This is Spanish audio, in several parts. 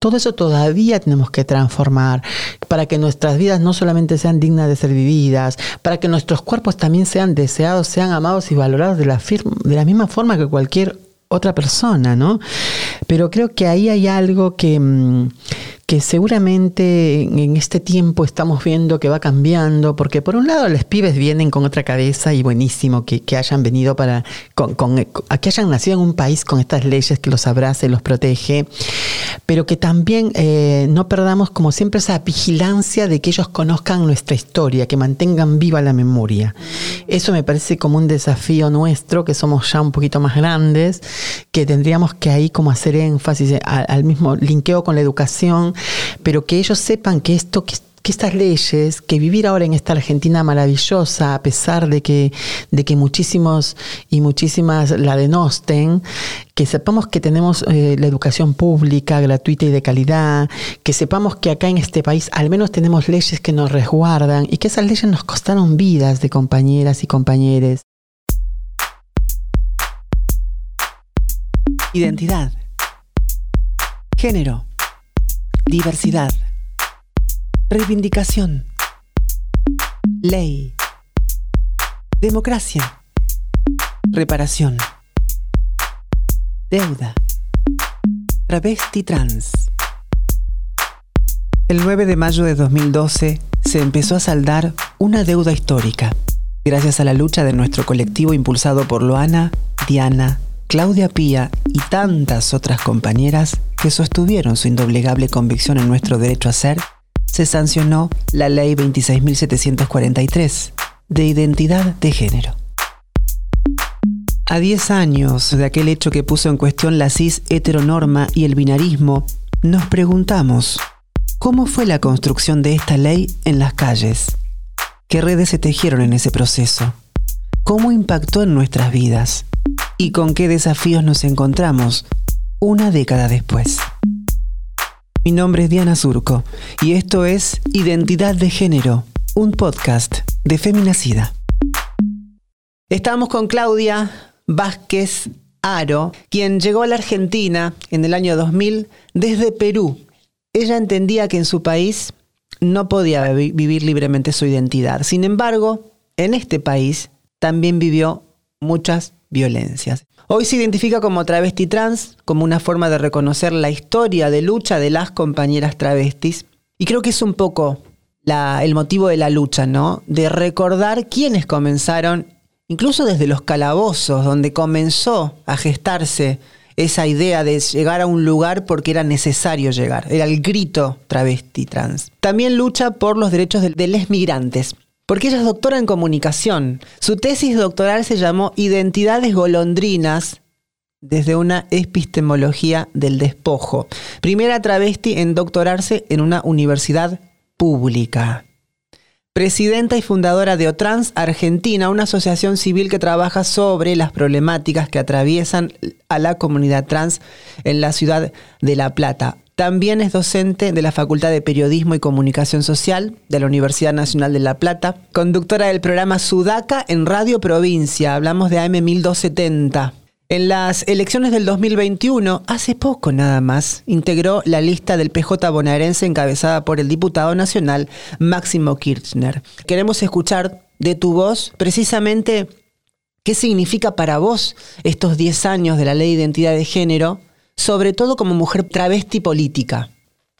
Todo eso todavía tenemos que transformar para que nuestras vidas no solamente sean dignas de ser vividas, para que nuestros cuerpos también sean deseados, sean amados y valorados de la, de la misma forma que cualquier otra persona, ¿no? Pero creo que ahí hay algo que, mm, que seguramente en este tiempo estamos viendo que va cambiando, porque por un lado los pibes vienen con otra cabeza y buenísimo que, hayan venido para, con, que hayan nacido en un país con estas leyes que los abraza y los protege, pero que también eh, no perdamos como siempre esa vigilancia de que ellos conozcan nuestra historia, que mantengan viva la memoria. Eso me parece como un desafío nuestro, que somos ya un poquito más grandes, que tendríamos que ahí como hacer énfasis al, al mismo linkeo con la educación, pero que ellos sepan que esto, que, estas leyes, que vivir ahora en esta Argentina maravillosa, a pesar de que, de que muchísimos y muchísimas la denosten, que sepamos que tenemos eh, la educación pública, gratuita y de calidad, que sepamos que acá en este país al menos tenemos leyes que nos resguardan y que esas leyes nos costaron vidas de compañeras y compañeros. Identidad. Género diversidad, reivindicación, ley, democracia, reparación, deuda, travesti trans. El 9 de mayo de 2012 se empezó a saldar una deuda histórica, gracias a la lucha de nuestro colectivo impulsado por Loana, Diana, Claudia Pía y tantas otras compañeras que sostuvieron su indoblegable convicción en nuestro derecho a ser, se sancionó la Ley 26.743 de identidad de género. A 10 años de aquel hecho que puso en cuestión la cis heteronorma y el binarismo, nos preguntamos, ¿cómo fue la construcción de esta ley en las calles? ¿Qué redes se tejieron en ese proceso? ¿Cómo impactó en nuestras vidas? y con qué desafíos nos encontramos una década después. Mi nombre es Diana Surco y esto es Identidad de Género, un podcast de Feminacida. Estamos con Claudia Vázquez Aro, quien llegó a la Argentina en el año 2000 desde Perú. Ella entendía que en su país no podía vivir libremente su identidad. Sin embargo, en este país también vivió muchas violencias. Hoy se identifica como travesti trans, como una forma de reconocer la historia de lucha de las compañeras travestis. Y creo que es un poco el motivo de la lucha, ¿no? De recordar quiénes comenzaron, incluso desde los calabozos, donde comenzó a gestarse esa idea de llegar a un lugar porque era necesario llegar. Era el grito travesti trans. También lucha por los derechos de, de los migrantes porque ella es doctora en comunicación. Su tesis doctoral se llamó Identidades golondrinas desde una epistemología del despojo. Primera travesti en doctorarse en una universidad pública. Presidenta y fundadora de Otrans Argentina, una asociación civil que trabaja sobre las problemáticas que atraviesan a la comunidad trans en la ciudad de La Plata. También es docente de la Facultad de Periodismo y Comunicación Social de la Universidad Nacional de La Plata, conductora del programa Sudaca en Radio Provincia, hablamos de AM 1270. En las elecciones del 2021, hace poco nada más, integró la lista del PJ bonaerense encabezada por el diputado nacional Máximo Kirchner. Queremos escuchar de tu voz precisamente qué significa para vos estos 10 años de la ley de identidad de género sobre todo como mujer travesti política.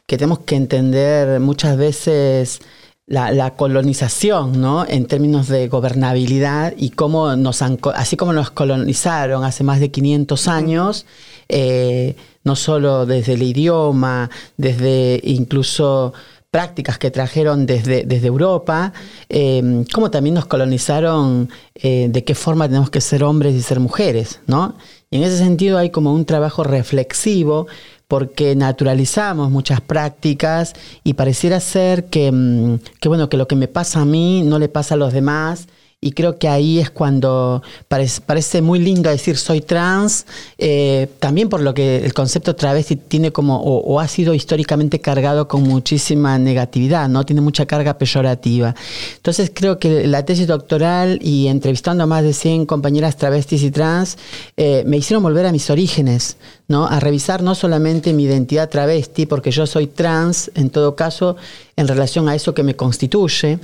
Que tenemos que entender muchas veces la, colonización, ¿no? En términos de gobernabilidad y cómo nos han, así como nos colonizaron hace más de 500 años, eh, no solo desde el idioma, desde incluso prácticas que trajeron desde, desde Europa, eh, como también nos colonizaron eh, de qué forma tenemos que ser hombres y ser mujeres, ¿no? Y en ese sentido hay como un trabajo reflexivo porque naturalizamos muchas prácticas y pareciera ser que, mm, que, bueno, que lo que me pasa a mí no le pasa a los demás y creo que ahí es cuando parece, muy lindo decir soy trans, eh, también por lo que el concepto travesti tiene como, o, ha sido históricamente cargado con muchísima negatividad, ¿no? Tiene mucha carga peyorativa. Entonces creo que la tesis doctoral y entrevistando a más de 100 compañeras travestis y trans, eh, me hicieron volver a mis orígenes, ¿no? A revisar no solamente mi identidad travesti, porque yo soy trans, en todo caso, en relación a eso que me constituye,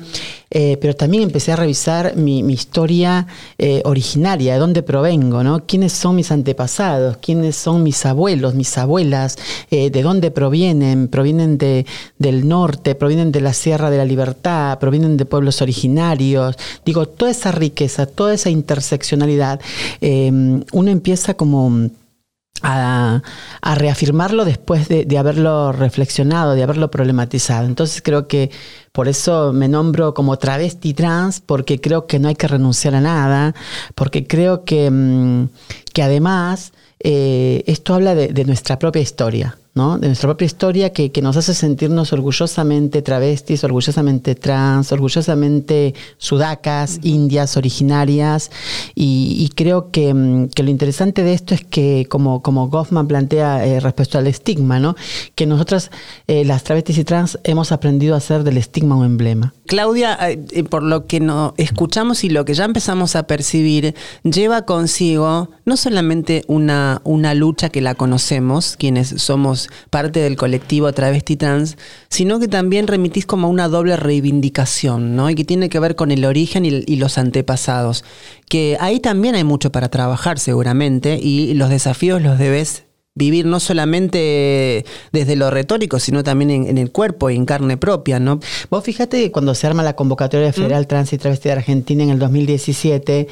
eh, pero también empecé a revisar mi, historia eh, originaria, de dónde provengo, ¿no? ¿Quiénes son mis antepasados? ¿Quiénes son mis abuelos, mis abuelas? Eh, ¿De dónde provienen? ¿Provienen de, del norte? ¿Provienen de la Sierra de la Libertad? ¿Provienen de pueblos originarios? Digo, toda esa riqueza, toda esa interseccionalidad, uno empieza como a, reafirmarlo después de, haberlo reflexionado, de haberlo problematizado. Entonces creo que por eso me nombro como travesti trans, porque creo que no hay que renunciar a nada, porque creo que, mm, que además eh, esto habla de nuestra propia historia de nuestra propia historia que, nos hace sentirnos orgullosamente travestis, orgullosamente trans, orgullosamente sudacas, indias, originarias. Y, creo mm, que, lo interesante de esto es que, como, como Goffman plantea eh, respecto al estigma, ¿no? que nosotras, eh, las travestis y trans, hemos aprendido a hacer del estigma un emblema. Claudia, eh, por lo que no escuchamos y lo que ya empezamos a percibir, lleva consigo no solamente una, una lucha que la conocemos, quienes somos parte del colectivo travesti trans, sino que también remitís como una doble reivindicación, ¿no? Y que tiene que ver con el origen y, los antepasados. Que ahí también hay mucho para trabajar seguramente y los desafíos los debes vivir no solamente desde lo retórico, sino también en, el cuerpo y en carne propia, ¿no? Vos fíjate que cuando se arma la convocatoria federal ¿Mm? trans y travesti de Argentina en el 2017,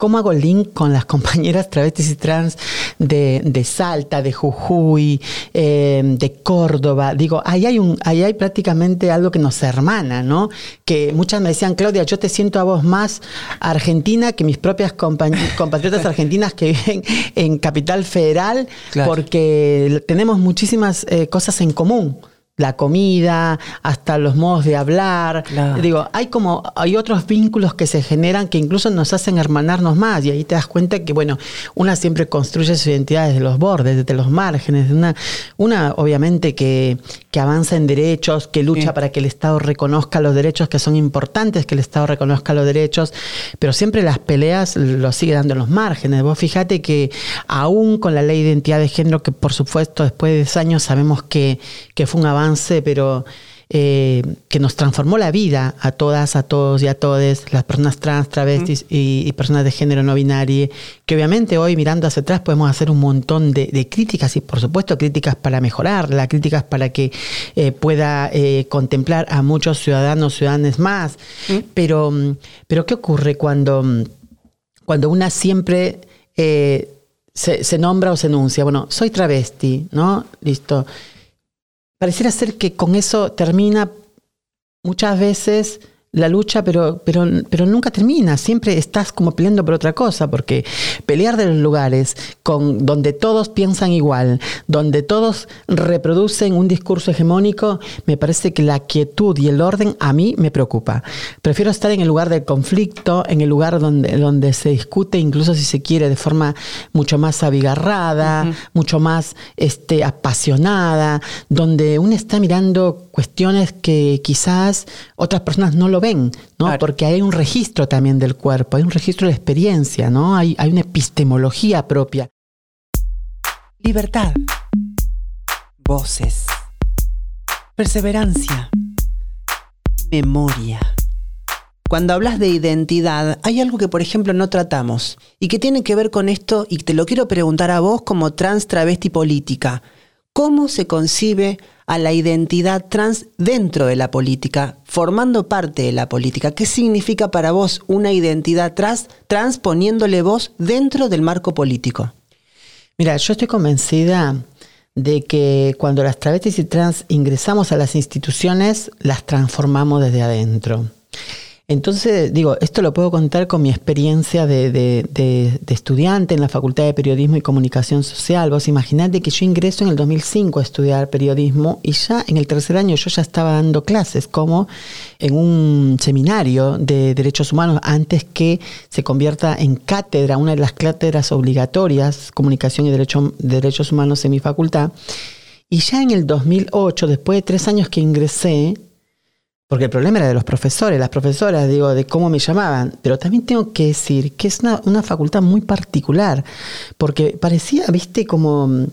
¿Cómo hago link con las compañeras travestis y trans de, Salta, de Jujuy, eh, de Córdoba? Digo, ahí hay, un, ahí hay prácticamente algo que nos hermana, ¿no? Que muchas me decían, Claudia, yo te siento a vos más argentina que mis propias compatriotas argentinas que viven en Capital Federal, porque tenemos muchísimas eh, cosas en común la comida, hasta los modos de hablar. Digo, hay como, hay otros vínculos que se generan que incluso nos hacen hermanarnos más. Y ahí te das cuenta que, bueno, una siempre construye su identidad desde los bordes, desde los márgenes. Una, una obviamente, que, que avanza en derechos, que lucha para que el Estado reconozca los derechos que son importantes, que el Estado reconozca los derechos, pero siempre las peleas lo sigue dando en los márgenes. Vos fíjate que aún con la ley de identidad de género, que por supuesto después de 10 años sabemos que, que fue un avance, pero eh, que nos transformó la vida a todas, a todos y a todas, las personas trans, travestis y, personas de género no binario, que obviamente hoy mirando hacia atrás podemos hacer un montón de, críticas y por supuesto críticas para mejorarla, críticas para que eh, pueda eh, contemplar a muchos ciudadanos, ciudadanos más. Pero, pero ¿qué ocurre cuando, cuando una siempre... Se, se, nombra o se enuncia, bueno, soy travesti, ¿no? Listo pareciera ser que con eso termina muchas veces la lucha, pero, pero, pero nunca termina. Siempre estás como peleando por otra cosa, porque pelear de los lugares con, donde todos piensan igual, donde todos reproducen un discurso hegemónico, me parece que la quietud y el orden a mí me preocupa. Prefiero estar en el lugar del conflicto, en el lugar donde, donde se discute, incluso si se quiere, de forma mucho más abigarrada, mucho más este, apasionada, donde uno está mirando cuestiones que quizás otras personas no lo ven, ¿no? Porque hay un registro también del cuerpo, hay un registro de experiencia, ¿no? Hay, hay una epistemología propia. Libertad. Voces. Perseverancia. Memoria. Cuando hablas de identidad, hay algo que, por ejemplo, no tratamos y que tiene que ver con esto, y te lo quiero preguntar a vos como trans travesti política. ¿Cómo se concibe a la identidad trans dentro de la política, formando parte de la política. ¿Qué significa para vos una identidad trans, transponiéndole vos dentro del marco político? Mira, yo estoy convencida de que cuando las travestis y trans ingresamos a las instituciones, las transformamos desde adentro. Entonces, digo, esto lo puedo contar con mi experiencia de, estudiante en la Facultad de Periodismo y Comunicación Social. Vos imaginate que yo ingreso en el 2005 a estudiar periodismo y ya en el tercer año yo ya estaba dando clases como en un seminario de derechos humanos antes que se convierta en cátedra, una de las cátedras obligatorias, Comunicación y Derechos Humanos en mi facultad. Y ya en el 2008, después de tres años que ingresé, porque el problema era de los profesores, las profesoras, digo, de cómo me llamaban. Pero también tengo que decir que es una, facultad muy particular, porque parecía, viste, como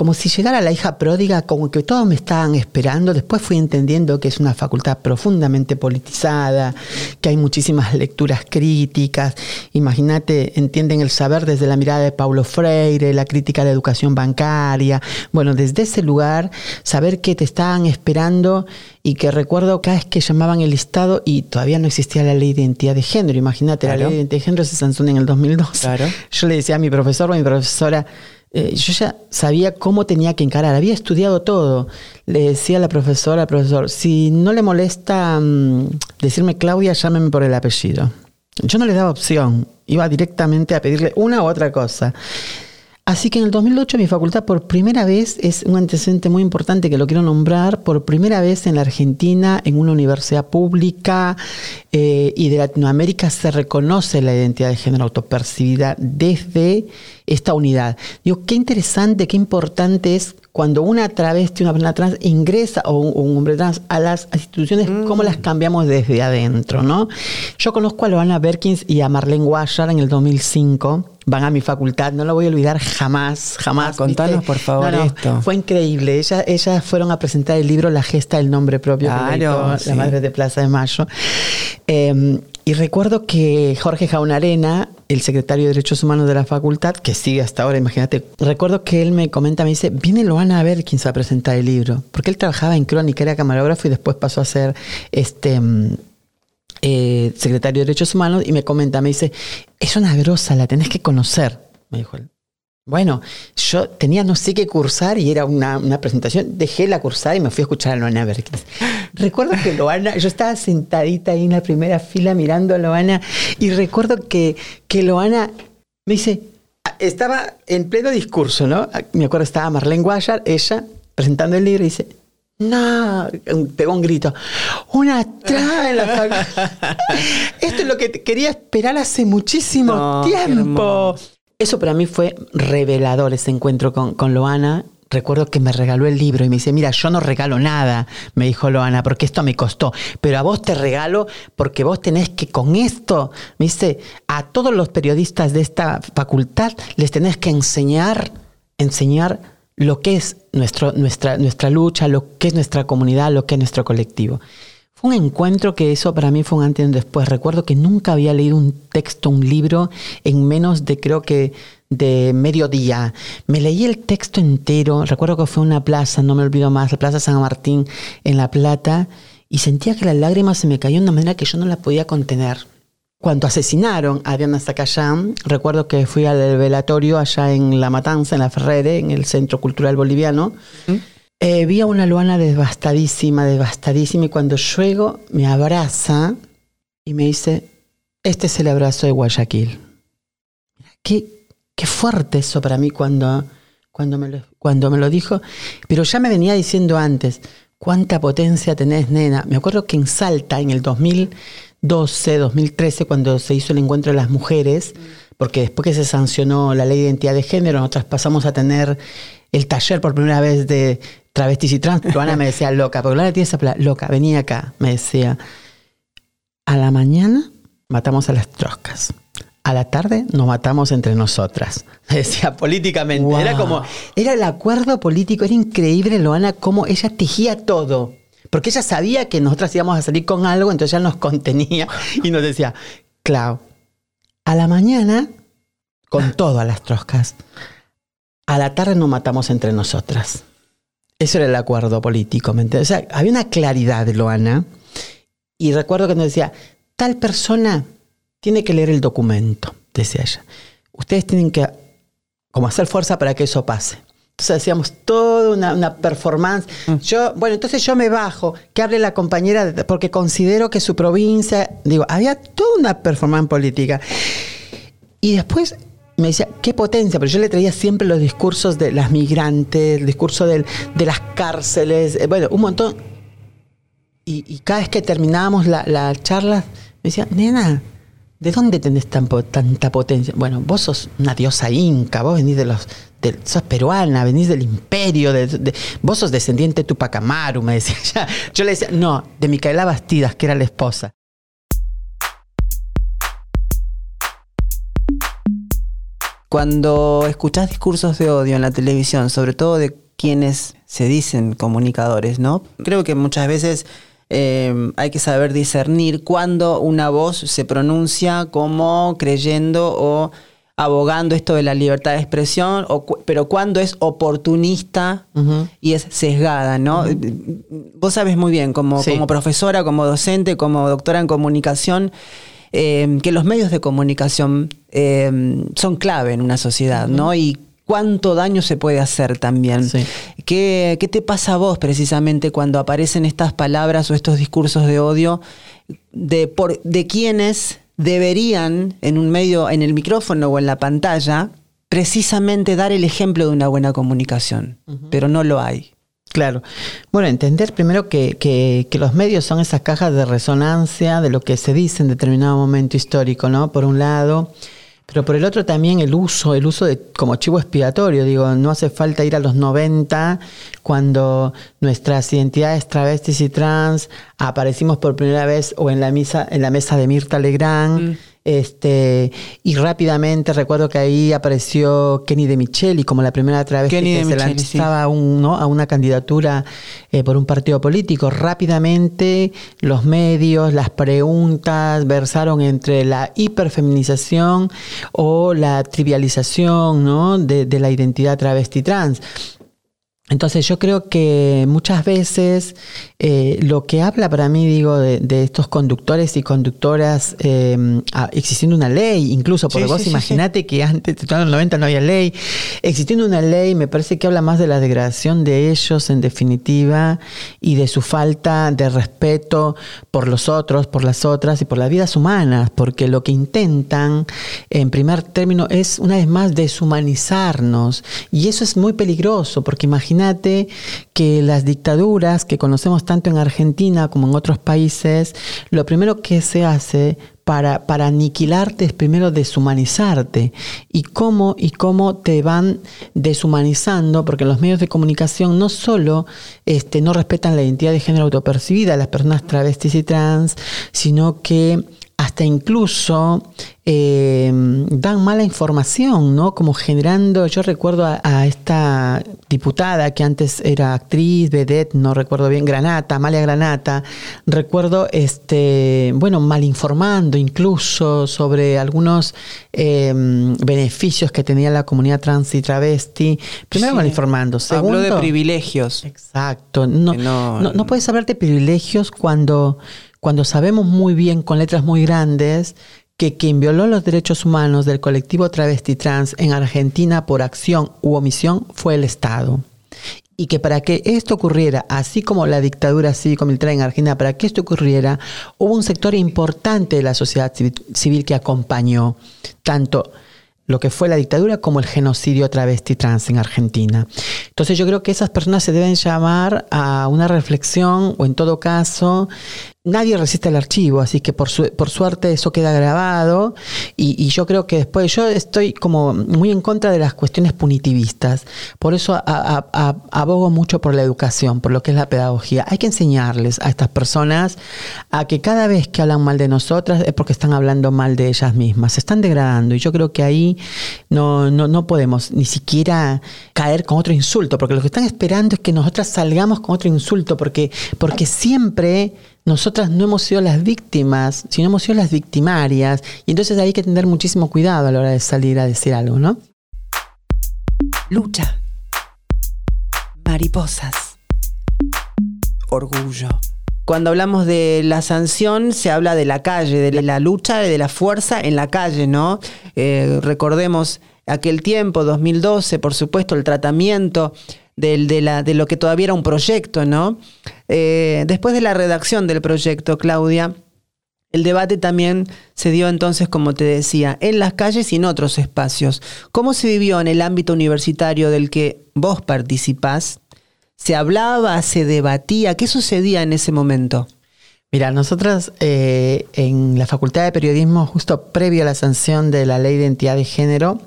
como si llegara la hija pródiga, como que todos me estaban esperando. Después fui entendiendo que es una facultad profundamente politizada, que hay muchísimas lecturas críticas. Imagínate, entienden el saber desde la mirada de Paulo Freire, la crítica de educación bancaria. Bueno, desde ese lugar, saber que te estaban esperando y que recuerdo cada vez que llamaban el listado y todavía no existía la ley de identidad de género. Imagínate, la ley de identidad de género se sancionó en el 2002. Claro. Yo le decía a mi profesor o a mi profesora, eh, yo ya sabía cómo tenía que encarar, había estudiado todo. Le decía a la profesora, al profesor, si no le molesta mm, decirme Claudia, llámeme por el apellido. Yo no le daba opción, iba directamente a pedirle una u otra cosa. Así que en el 2008 mi facultad por primera vez, es un antecedente muy importante que lo quiero nombrar, por primera vez en la Argentina, en una universidad pública eh, y de Latinoamérica se reconoce la identidad de género autopercibida desde esta unidad. Digo, qué interesante, qué importante es cuando una travesti, una persona trans ingresa o un, hombre trans a las instituciones, cómo las cambiamos desde adentro, ¿no? Yo conozco a Loana Berkins y a Marlene Guayar en el 2005 van a mi facultad, no lo voy a olvidar jamás, jamás. Ah, contanos, por favor, esto. Fue increíble. Ellas, ellas fueron a presentar el libro La gesta del nombre propio, claro, la madre de Plaza de Mayo. Em, y recuerdo que Jorge Jaunarena, el secretario de Derechos Humanos de la facultad, que sigue hasta ahora, imagínate, recuerdo que él me comenta, me dice, viene lo van a ver quién se va a presentar el libro. Porque él trabajaba en Crónica, era camarógrafo y después pasó a ser este em, eh, secretario de Derechos Humanos, y me comenta, me dice, es una grosa, la tenés que conocer, me dijo él. Bueno, yo tenía no sé qué cursar y era una, presentación. Dejé la cursada y me fui a escuchar a Loana Berkins. Recuerdo que Loana, yo estaba sentadita ahí en la primera fila mirando a Loana y recuerdo que, que Loana me dice, estaba en pleno discurso, ¿no? Me acuerdo estaba Marlene Guayar, ella, presentando el libro y dice, no, pegó un grito. Una traba en la Esto es lo que quería esperar hace muchísimo tiempo. Eso para mí fue revelador, ese encuentro con, con Loana. Recuerdo que me regaló el libro y me dice, mira, yo no regalo nada, me dijo Loana, porque esto me costó, pero a vos te regalo porque vos tenés que con esto, me dice, a todos los periodistas de esta facultad les tenés que enseñar, enseñar lo que es nuestro, nuestra, nuestra lucha, lo que es nuestra comunidad, lo que es nuestro colectivo. Fue un encuentro que eso para mí fue un antes y un después. Recuerdo que nunca había leído un texto, un libro, en menos de creo que de mediodía. Me leí el texto entero. Recuerdo que fue una plaza, no me olvido más, la Plaza San Martín en La Plata, y sentía que las lágrimas se me caían de una manera que yo no la podía contener. Cuando asesinaron a Diana Zacayán, recuerdo que fui al velatorio allá en La Matanza, en La Ferrere, en el Centro Cultural Boliviano. Eh, vi a una Luana devastadísima, devastadísima, y cuando llego me abraza y me dice, este es el abrazo de Guayaquil. Qué, qué fuerte eso para mí cuando, cuando, me lo, cuando me lo dijo, pero ya me venía diciendo antes, cuánta potencia tenés, nena. Me acuerdo que en Salta, en el 2000 2012, 2013, cuando se hizo el encuentro de las mujeres, porque después que se sancionó la ley de identidad de género, nosotras pasamos a tener el taller por primera vez de travestis y trans. Luana me decía loca, porque Luana tiene esa loca, venía acá, me decía, a la mañana matamos a las troscas. A la tarde nos matamos entre nosotras. Decía políticamente. Era como, era el acuerdo político, era increíble, Loana, cómo ella tejía todo. Porque ella sabía que nosotras íbamos a salir con algo, entonces ella nos contenía y nos decía, Clau, a la mañana, con todo a las troscas, a la tarde nos matamos entre nosotras. Eso era el acuerdo político, ¿me entiendes? O sea, había una claridad, Loana, y recuerdo que nos decía, tal persona tiene que leer el documento, decía ella. Ustedes tienen que como hacer fuerza para que eso pase. Entonces hacíamos toda una, performance. Mm. Yo, bueno, entonces yo me bajo, que hable la compañera, porque considero que su provincia, digo, había toda una performance política. Y después me decía, qué potencia, pero yo le traía siempre los discursos de las migrantes, el discurso de las cárceles, eh, bueno, un montón. Y, cada vez que terminábamos la, la charla, me decía, nena, ¿De dónde tenés tanta potencia? Bueno, vos sos una diosa inca, vos venís de los. sos peruana, venís del imperio, de, vos sos descendiente de Tupac Amaru, me decía. Yo le decía, no, de Micaela Bastidas, que era la esposa. Cuando escuchás discursos de odio en la televisión, sobre todo de quienes se dicen comunicadores, ¿no? Creo que muchas veces eh, hay que saber discernir cuando una voz se pronuncia como creyendo o abogando esto de la libertad de expresión, pero cuando es oportunista y es sesgada, ¿no? Vos sabes muy bien, como, como profesora, como docente, como doctora en comunicación, eh, que los medios de comunicación eh, son clave en una sociedad, ¿no? Y cuánto daño se puede hacer también. ¿Qué, ¿Qué, te pasa a vos precisamente cuando aparecen estas palabras o estos discursos de odio de, por, de quienes deberían en un medio, en el micrófono o en la pantalla, precisamente dar el ejemplo de una buena comunicación, pero no lo hay. Claro. Bueno, entender primero que, que, que, los medios son esas cajas de resonancia de lo que se dice en determinado momento histórico, ¿no? Por un lado, pero por el otro también el uso, el uso de como chivo expiatorio, digo, no hace falta ir a los 90 cuando nuestras identidades travestis y trans aparecimos por primera vez o en la misa, en la mesa de Mirta Legrand. Mm. Este, y rápidamente recuerdo que ahí apareció Kenny de Micheli como la primera vez que se lanzaba a una candidatura eh, por un partido político. Rápidamente los medios, las preguntas versaron entre la hiperfeminización o la trivialización ¿no? de, de la identidad travesti trans. Entonces yo creo que muchas veces eh, lo que habla para mí, digo, de, estos conductores y conductoras, eh, existiendo una ley, incluso, porque vos imaginate que antes, en los 90 no había ley, existiendo una ley, me parece que habla más de la degradación de ellos, en definitiva, y de su falta de respeto por los otros, por las otras y por las vidas humanas, porque lo que intentan, en primer término, es una vez más deshumanizarnos, y eso es muy peligroso, porque imagínate imagínate que las dictaduras que conocemos tanto en Argentina como en otros países, lo primero que se hace para, para, aniquilarte es primero deshumanizarte. ¿Y cómo, y cómo te van deshumanizando? Porque los medios de comunicación no solo este, no respetan la identidad de género autopercibida de las personas travestis y trans, sino que hasta incluso eh, dan mala información, ¿no? Como generando, yo recuerdo a, esta diputada que antes era actriz, vedette, no recuerdo bien, Granata, Amalia Granata, recuerdo, este, bueno, mal informando incluso sobre algunos eh, beneficios que tenía la comunidad trans y travesti. Primero mal informando, segundo... Habló de privilegios. Exacto, no, no, no puedes hablar de privilegios cuando cuando sabemos muy bien con letras muy grandes que quien violó los derechos humanos del colectivo travesti trans en Argentina por acción u omisión fue el Estado. Y que para que esto ocurriera, así como la dictadura cívico-militar en Argentina, para que esto ocurriera, hubo un sector importante de la sociedad civil que acompañó tanto lo que fue la dictadura como el genocidio travesti trans en Argentina. Entonces yo creo que esas personas se deben llamar a una reflexión o en todo caso nadie resiste el archivo, así que por, por suerte eso queda grabado y, yo creo que después yo estoy como muy en contra de las cuestiones punitivistas, por eso abogo mucho por la educación, por lo que es la pedagogía. Hay que enseñarles a estas personas a que cada vez que hablan mal de nosotras es porque están hablando mal de ellas mismas, se están degradando y yo creo que ahí no, no, no podemos ni siquiera caer con otro insulto, porque lo que están esperando es que nosotras salgamos con otro insulto, porque, porque siempre nosotras no hemos sido las víctimas, sino hemos sido las victimarias. Y entonces hay que tener muchísimo cuidado a la hora de salir a decir algo, ¿no? Lucha. Mariposas. Orgullo. Cuando hablamos de la sanción, se habla de la calle, de la lucha, de la fuerza en la calle, ¿no? Eh, recordemos aquel tiempo, 2012, por supuesto, el tratamiento de, de lo que todavía era un proyecto, ¿no? Eh, después de la redacción del proyecto, Claudia, el debate también se dio entonces, como te decía, en las calles y en otros espacios. ¿Cómo se vivió en el ámbito universitario del que vos participás? ¿Se hablaba, se debatía? ¿Qué sucedía en ese momento? Mira, nosotras eh, en la Facultad de Periodismo, justo previo a la sanción de la Ley de Identidad de Género,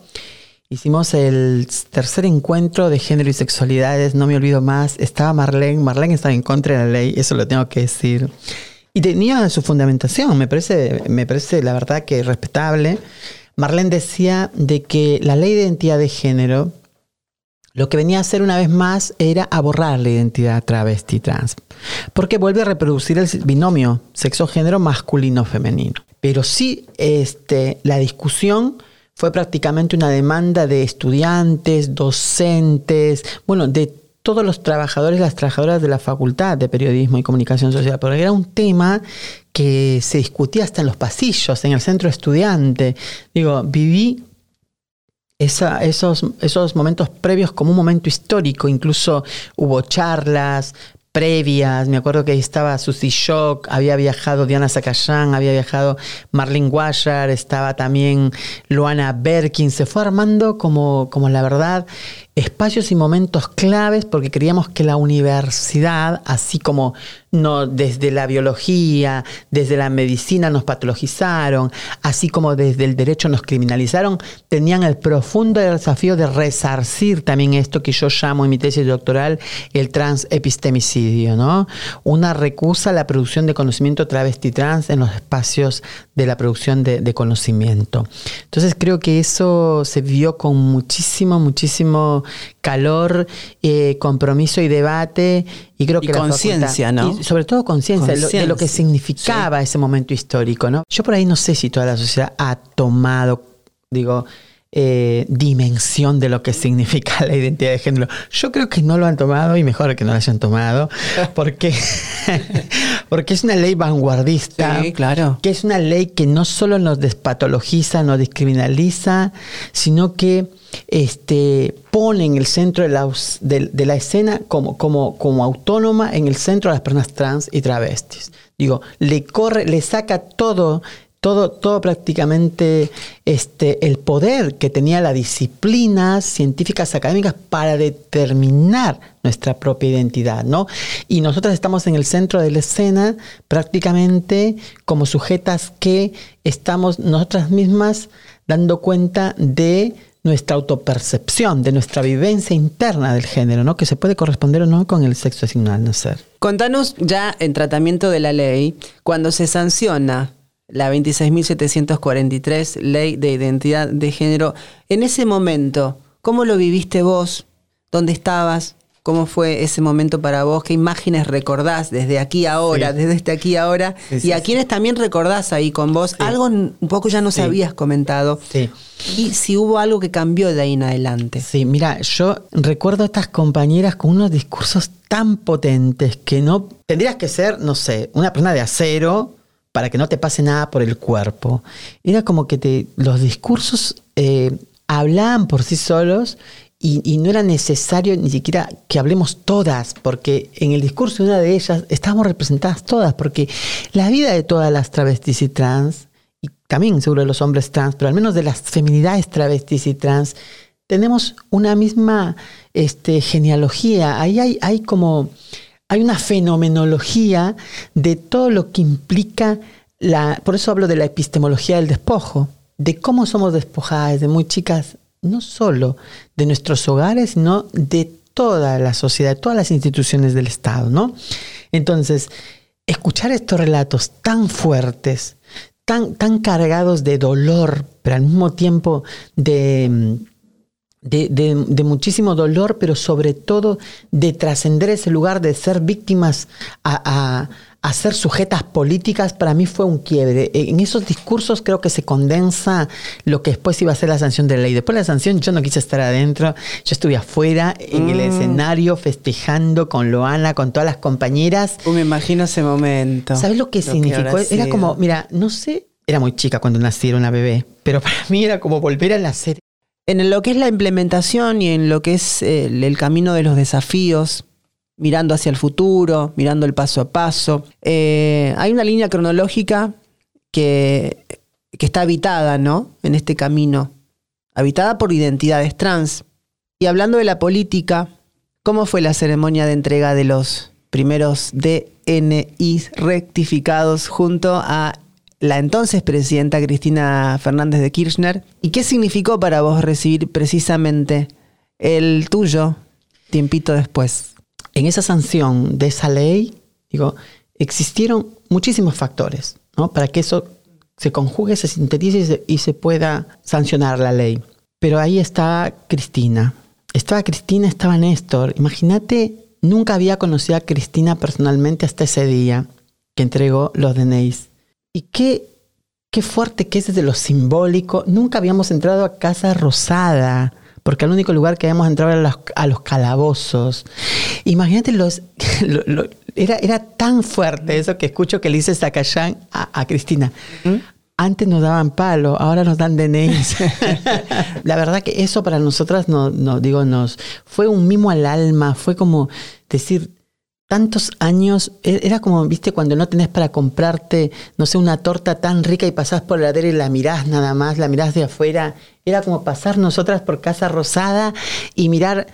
Hicimos el tercer encuentro de género y sexualidades, no me olvido más. Estaba Marlene, Marlene estaba en contra de la ley, eso lo tengo que decir. Y tenía su fundamentación, me parece, me parece la verdad que respetable. Marlene decía de que la ley de identidad de género lo que venía a hacer una vez más era a borrar la identidad travesti trans, porque vuelve a reproducir el binomio sexo-género masculino-femenino. Pero sí, este, la discusión fue prácticamente una demanda de estudiantes, docentes, bueno, de todos los trabajadores las trabajadoras de la Facultad de Periodismo y Comunicación Social, porque era un tema que se discutía hasta en los pasillos, en el centro estudiante. Digo, viví esos, esos momentos previos como un momento histórico, incluso hubo charlas, previas. Me acuerdo que estaba Susie Shock, había viajado Diana Zacayán, había viajado Marlene Guayar, estaba también Luana Berkin. Se fue armando como, como la verdad espacios y momentos claves porque creíamos que la universidad, así como no desde la biología, desde la medicina nos patologizaron, así como desde el derecho nos criminalizaron, tenían el profundo desafío de resarcir también esto que yo llamo en mi tesis doctoral el Una recusa a la producción de conocimiento travesti trans en los espacios de la producción de, de conocimiento. Entonces creo que eso se vio con muchísimo, muchísimo calor, eh, compromiso y debate. Y creo que conciencia, ¿no? sobre todo conciencia de lo que significaba ese momento histórico, ¿no? Yo por ahí no sé si toda la sociedad ha tomado, digo, eh, dimensión de lo que significa la identidad de género. Yo creo que no lo han tomado y mejor que no lo hayan tomado, porque, porque es una ley vanguardista, claro. que es una ley que no solo nos despatologiza, nos discriminaliza, sino que este, pone en el centro de la, de, la escena como, como, como autónoma en el centro de las personas trans y travestis. Digo, le corre, le saca todo todo, todo prácticamente este, el poder que tenía las disciplinas científicas académicas para determinar nuestra propia identidad, ¿no? Y nosotras estamos en el centro de la escena prácticamente como sujetas que estamos nosotras mismas dando cuenta de nuestra autopercepción, de nuestra vivencia interna del género, ¿no? Que se puede corresponder o no con el sexo asignado al nacer. Contanos ya en tratamiento de la ley, cuando se sanciona la 26.743, Ley de Identidad de Género. En ese momento, ¿cómo lo viviste vos? ¿Dónde estabas? ¿Cómo fue ese momento para vos? ¿Qué imágenes recordás desde aquí ahora, desde este aquí ahora? y a quienes también recordás ahí con vos. Algo un poco ya nos habías comentado. Sí. Y si hubo algo que cambió de ahí en adelante. Sí, mira, yo recuerdo a estas compañeras con unos discursos tan potentes que no... Tendrías que ser, no sé, una persona de acero para que no te pase nada por el cuerpo. Era como que los discursos eh, hablaban por sí solos y, no era necesario ni siquiera que hablemos todas, porque en el discurso de una de ellas estábamos representadas todas, porque la vida de todas las travestis y trans, y también seguro de los hombres trans, pero al menos de las feminidades travestis y trans, tenemos una misma este, genealogía. Ahí hay, hay como hay una fenomenología de todo lo que implica la, por eso hablo de la epistemología del despojo, de cómo somos despojadas de muy chicas, no solo de nuestros hogares, sino de toda la sociedad, de todas las instituciones del Estado, ¿no? Entonces, escuchar estos relatos tan fuertes, tan, tan cargados de dolor, pero al mismo tiempo de de, muchísimo dolor, pero sobre todo de trascender ese lugar de ser víctimas a, ser sujetas políticas, para mí fue un quiebre. En esos discursos creo que se condensa lo que después iba a ser la sanción de la ley. Después de la sanción yo no quise estar adentro, yo estuve afuera en el mm. escenario festejando con Loana, con todas las compañeras. me imagino ese momento. ¿Sabes lo que significó? era como, mira, no sé, era muy chica cuando nací, era una bebé, pero para mí era como volver a nacer en lo que es la implementación y en lo que es el, camino de los desafíos, mirando hacia el futuro, mirando el paso a paso, eh, hay una línea cronológica que, que está habitada, ¿no? En este camino, habitada por identidades trans. Y hablando de la política, ¿cómo fue la ceremonia de entrega de los primeros DNI rectificados junto a la entonces presidenta Cristina Fernández de Kirchner. ¿Y qué significó para vos recibir precisamente el tuyo tiempito después? En esa sanción de esa ley, digo, existieron muchísimos factores ¿no? para que eso se conjugue, se sintetice y se, pueda sancionar la ley. Pero ahí está Cristina. Estaba Cristina, estaba Néstor. Imagínate, nunca había conocido a Cristina personalmente hasta ese día que entregó los DNIs. Y qué, qué fuerte que es desde lo simbólico. Nunca habíamos entrado a Casa Rosada porque el único lugar que habíamos entrado era a los, calabozos. Imagínate los... era, era tan fuerte eso que escucho que le dice Zacayán a, Cristina. ¿Mm? Antes nos daban palo, ahora nos dan DNIs. la verdad que eso para nosotras no, no, digo, nos fue un mimo al alma, fue como decir, tantos años, e-, era como, viste, cuando no tenés para comprarte, no sé, una torta tan rica y pasás por la ladera y la mirás nada más, la mirás de afuera. Era como pasar nosotras por Casa Rosada y mirar,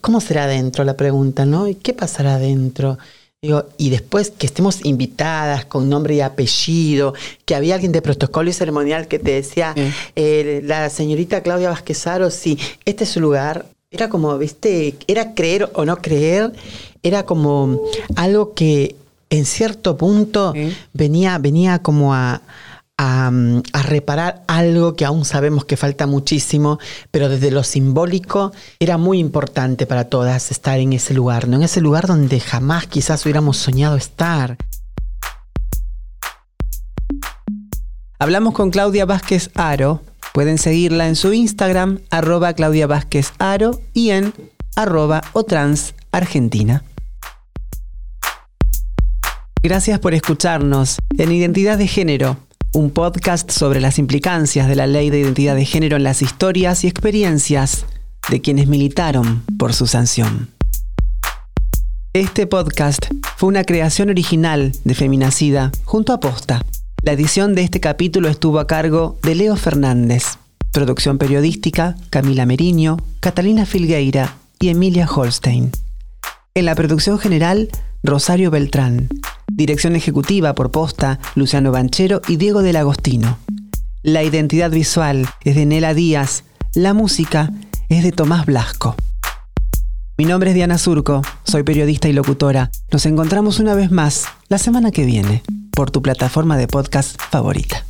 ¿cómo será adentro? La pregunta, ¿no? ¿Y qué pasará adentro? Digo, y después que estemos invitadas con nombre y apellido, que había alguien de protocolo y ceremonial que te decía, eh, la señorita Claudia Vázquezaro, sí, este es su lugar. Era como, viste, era creer o no creer era como algo que en cierto punto venía, venía como a, a, reparar algo que aún sabemos que falta muchísimo, pero desde lo simbólico era muy importante para todas estar en ese lugar, ¿no? En ese lugar donde jamás quizás hubiéramos soñado estar. Hablamos con Claudia Vázquez Aro. Pueden seguirla en su Instagram, arroba Claudia Vázquez Aro y en arroba trans Argentina. Gracias por escucharnos en Identidad de Género, un podcast sobre las implicancias de la ley de identidad de género en las historias y experiencias de quienes militaron por su sanción. Este podcast fue una creación original de Feminacida junto a Posta. La edición de este capítulo estuvo a cargo de Leo Fernández. Producción periodística, Camila Meriño, Catalina Filgueira y Emilia Holstein. En la producción general, Rosario Beltrán. Dirección ejecutiva por posta, Luciano Banchero y Diego del Agostino. La identidad visual es de Nela Díaz. La música es de Tomás Blasco. Mi nombre es Diana Surco, soy periodista y locutora. Nos encontramos una vez más la semana que viene por tu plataforma de podcast favorita.